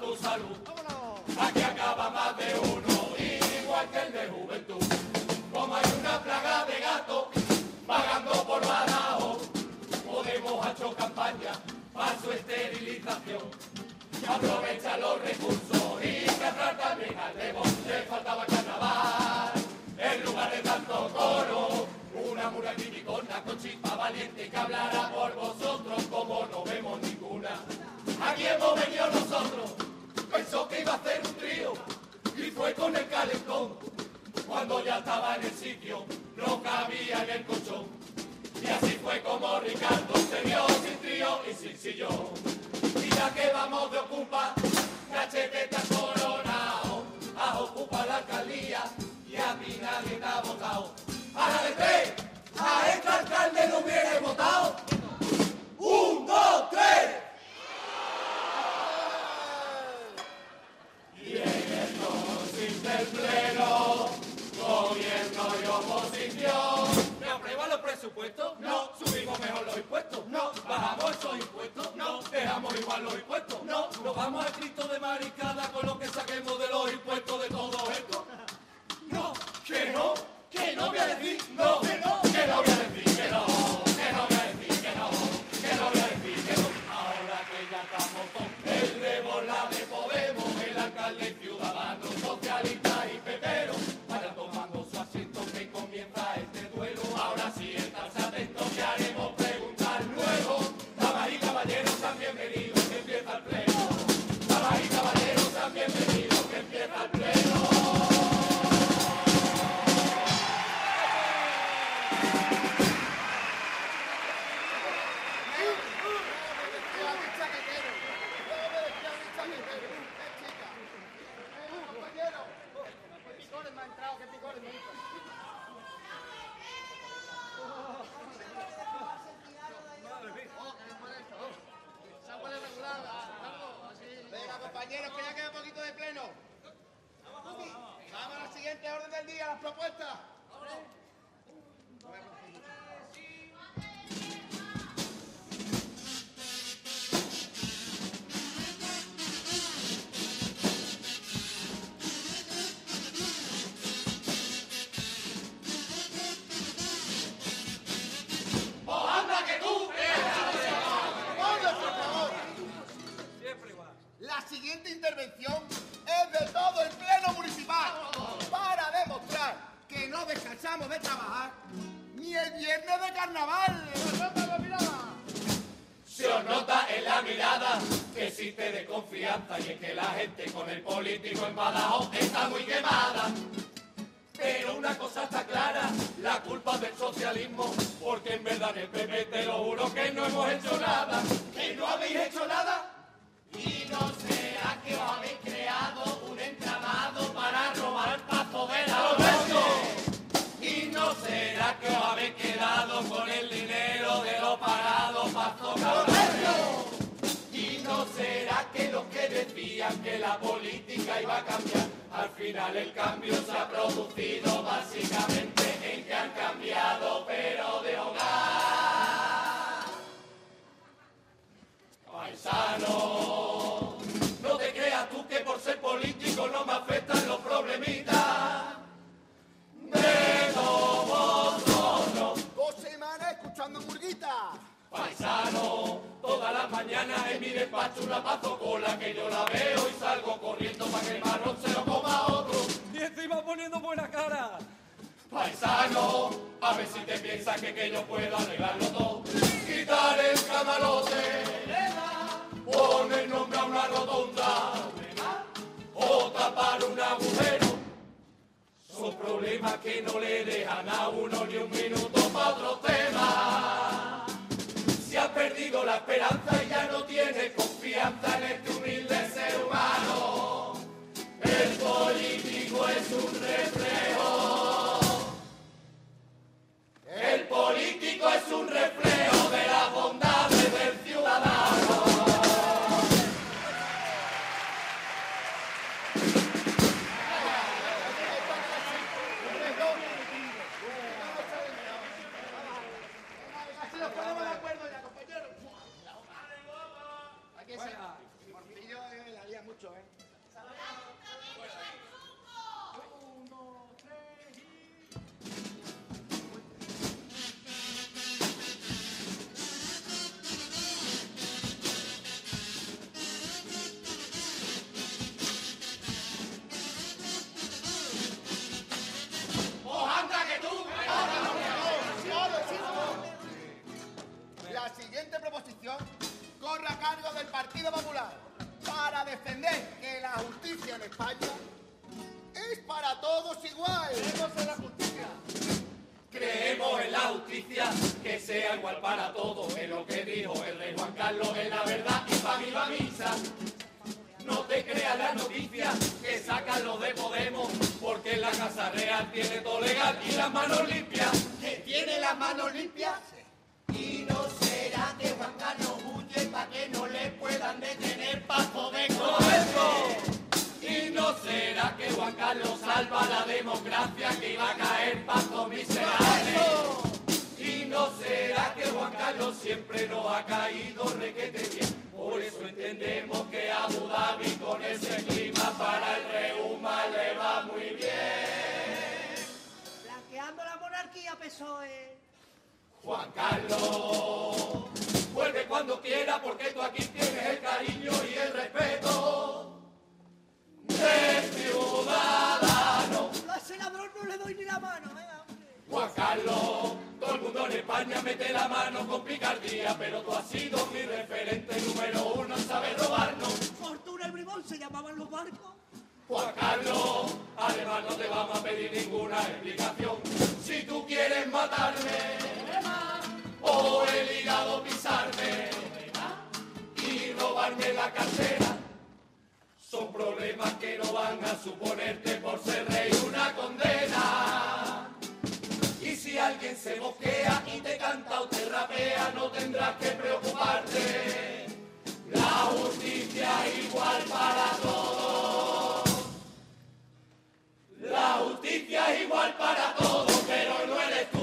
tu salud. Aquí acaba más de uno, igual que el de juventud. Como hay una plaga de gatos vagando por Badajoz, podemos hacer campaña para su esterilización. Que aprovecha los recursos y atrás también al le faltaba carnaval. En lugar de tanto coro, una mura criticona con chispa valiente que hablará por vosotros como no vemos ninguna. Aquí hemos venido nosotros, pensó que iba a hacer un trío y fue con el calentón. Cuando ya estaba en el sitio, no cabía en el colchón. Y así fue como Ricardo se vio sin trío y sin sillón. Y ya que vamos de ocupa, cachete está coronado, a ocupa la alcaldía y a mí nadie ha votado. A la de tres, a este alcalde no hubiera votado. El pleno, gobierno y oposición. ¿Me los presupuestos? No. ¿Subimos mejor los impuestos? No. ¿Bajamos esos impuestos? No. ¿Dejamos igual los impuestos? No. ¿Nos vamos a Cristo de maricada con lo que saquemos de los impuestos de todo esto? No. ¿Que no? Del día, las propuestas. De trabajar ni el viernes de carnaval. Se os nota en la mirada que existe de confianza y es que la gente con el político en Badajoz está muy quemada. Pero una cosa está clara, la culpa del socialismo, porque en verdad en el PP te lo juro que no hemos hecho nada. ¿Que no habéis hecho nada? Con el dinero de los parados los precios? ¿Y no será que los que decían que la política iba a cambiar, al final el cambio se ha producido básicamente en que ni un minuto para otro tema. Si has perdido la esperanza y ya no tienes confianza en este humilde ser humano, el político es un reflejo. El político es un reflejo las manos? Y no será que Juan Carlos huye para que no le puedan detener paso de correcto. Y no será que Juan Carlos salva la democracia que iba a caer paso miserable. Y no será que Juan Carlos siempre nos ha caído requete bien. Por eso entendemos que Abu Dhabi con ese clima para el reuma le va muy bien. Monarquía PSOE. Juan Carlos, vuelve cuando quiera porque tú aquí tienes el cariño y el respeto del ciudadano. A ese ladrón no le doy ni la mano, venga. Juan Carlos, todo el mundo en España mete la mano con picardía, pero tú has sido mi referente número uno en saber robarnos. Fortuna y Bribón se llamaban los barcos. Juan Carlos, además no te vamos a pedir ninguna explicación. Matarme o el hígado pisarme y robarme la cartera, son problemas que no van a suponerte por ser rey una condena. Y si alguien se mosquea y te canta o te rapea, no tendrás que preocuparte. La justicia igual para todos. La justicia es igual para todos, pero no eres tú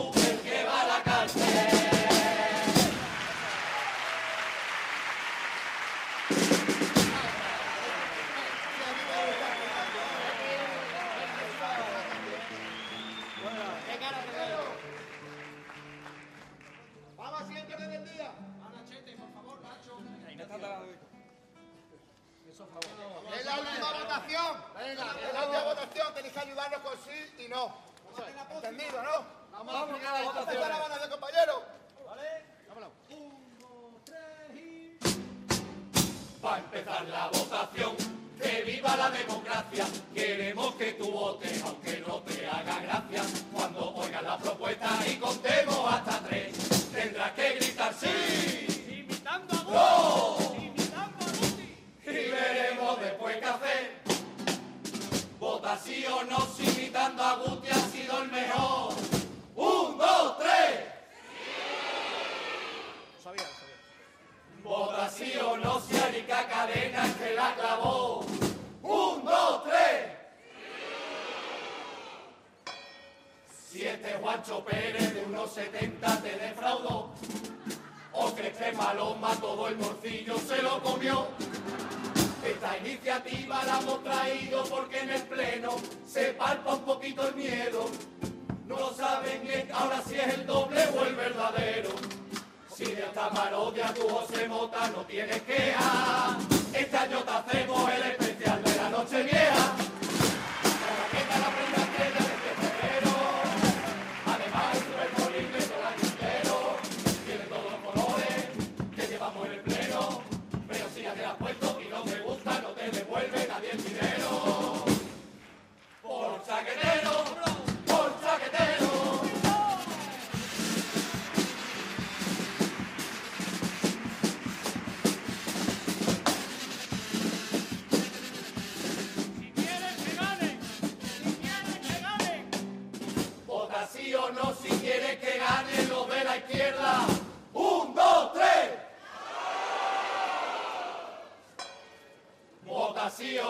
parodia, tu José Mota, no tienes queja. Esta yo te hacemos el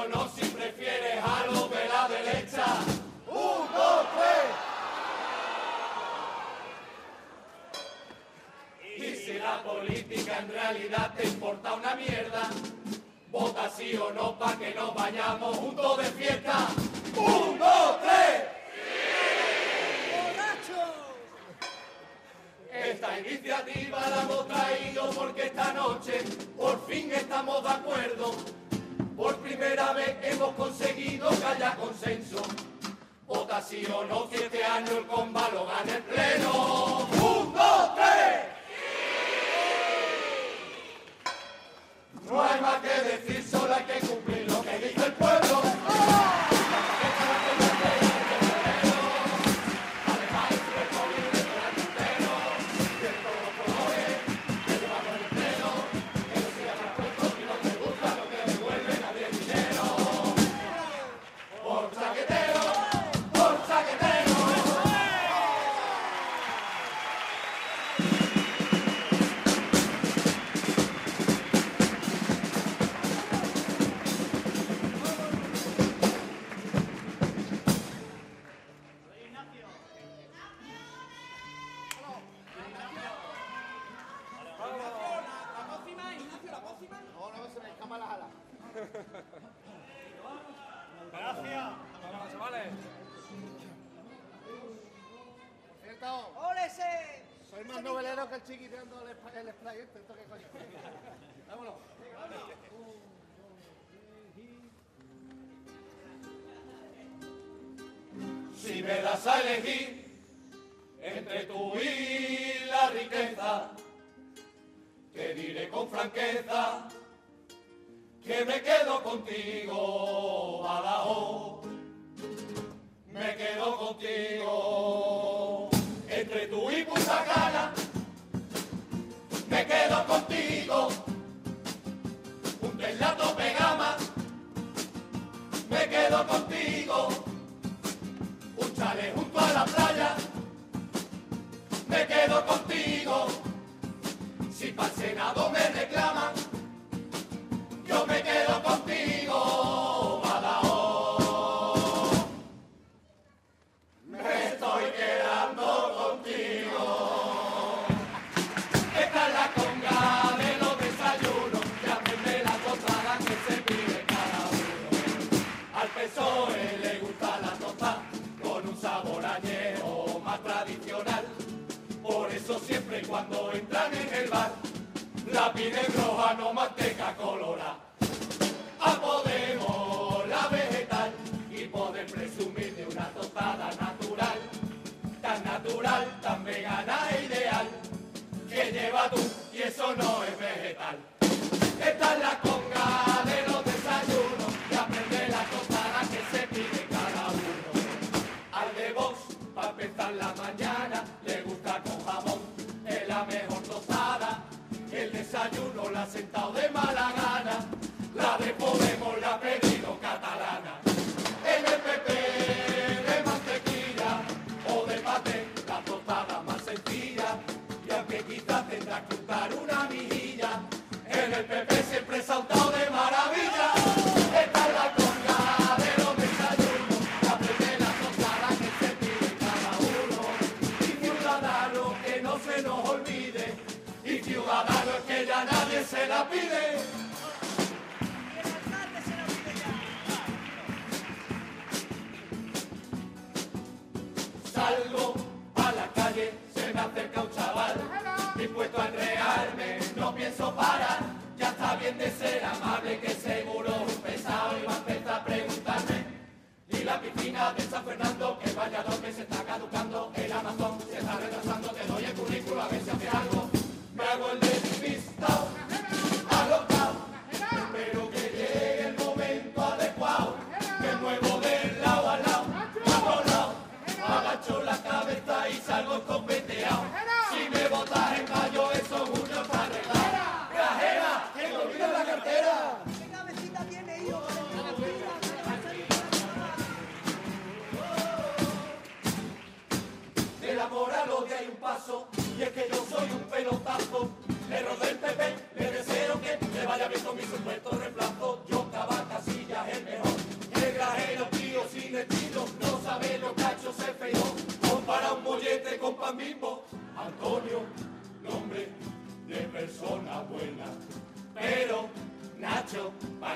conocí. Gracias. Vamos, chavales. Cierto. ¡Órese! Soy más novelero que el chiqui tirando el, spray esto que coño. Vámonos. Si me das a elegir entre tú y la riqueza, te diré con franqueza que me quedo contigo, Badajoz. Me quedo contigo, entre tú y Punta Cana, me quedo la roja, no manteca colora. A Podemos la vegetal y poder presumir de una tostada natural, tan natural, tan vegana e ideal, que lleva tú y eso no es vegetal. Esta es la conga Sentado de Málaga.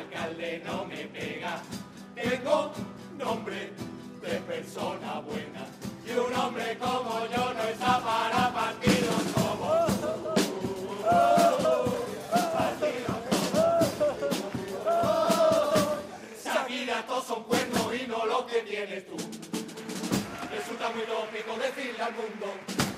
Alcalde no me pega. Tengo nombre de persona buena. Y un hombre como yo no está para partidos como. Shakira, todos son cuernos y no lo que tienes tú. Resulta muy lógico decirle al mundo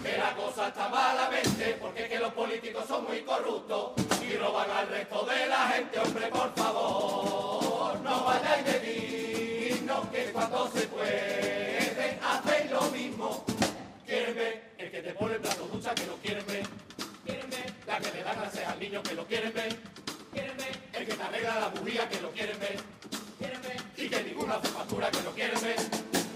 que la cosa está malamente porque es que los políticos son muy corruptos y roban al resto de la gente. Hombre, por favor, no vayáis de digno que cuando se puede hacéis lo mismo. Quieren ver el que te pone el plato ducha que lo quieren ver. Quieren ver la que le da clases al niño que lo quieren ver. Quieren ver el que te arregla la bujía que lo quieren ver. Quieren ver y que ninguna hace factura que lo quieren ver.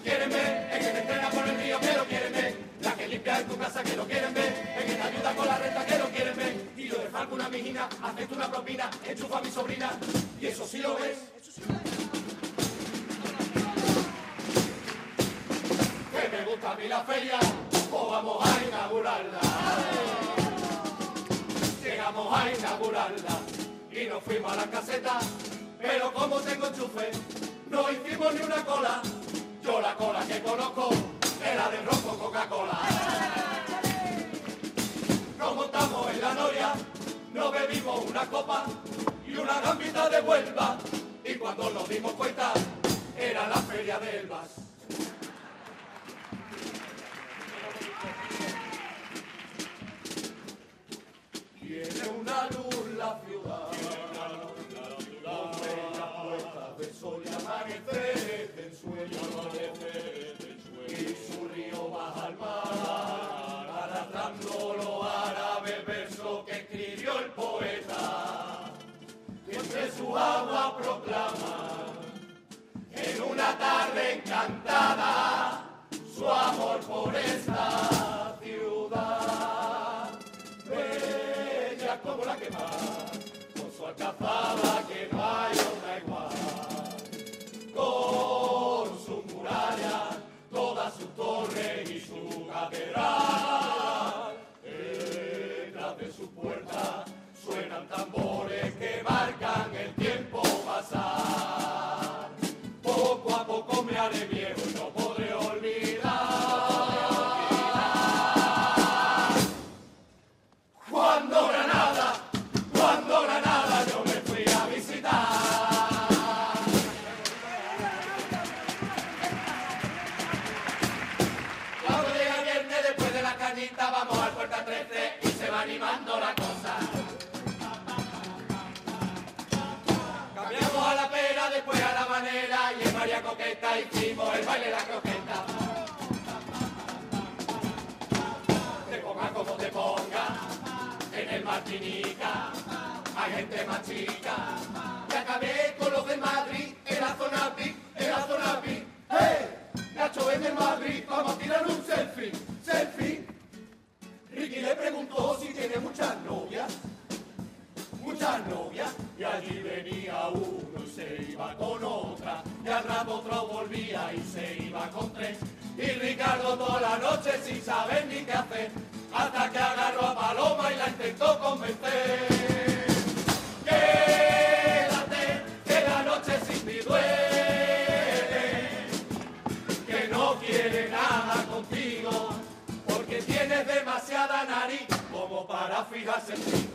Quieren ver el que te entrena por el río que lo quieren ver. La que limpia en tu casa que lo quieren ver. Que te ayuda con la renta que lo quieren ver. Y yo de falco una mijina, acepto una propina, enchufa a mi sobrina. Y eso sí lo ves. Que me gusta a mí la feria, pues vamos a inaugurarla. Llegamos a inaugurarla y nos fuimos a la caseta, pero como tengo enchufe, no hicimos ni una cola. Yo la cola que conozco era de rojo Coca-Cola. Nos montamos en la noria, nos bebimos una copa y una gambita de Huelva. Y cuando nos dimos cuenta, era la feria de Elvas. Agua proclama, en una tarde encantada, su amor por esta ciudad. Bella como la que más, con su alcazaba que no Coqueta hicimos el baile de la croqueta. Te ponga como te ponga, en el Martinica hay gente más chica. Y acabé con los de Madrid, en la zona VIP, en la zona VIP. ¡Hey! Nacho es del Madrid, vamos a tirar un selfie, selfie. Ricky le preguntó si tiene muchas novias, muchas novias. Y allí venía uno y se iba con otra. Y al rato otro volvía y se iba con tres. Y Ricardo toda la noche sin saber ni qué hacer. Hasta que agarró a Paloma y la intentó convencer. Quédate, que la noche sin ti duele. Que no quiere nada contigo. Porque tienes demasiada nariz como para fijarse en ti.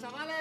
Chavales!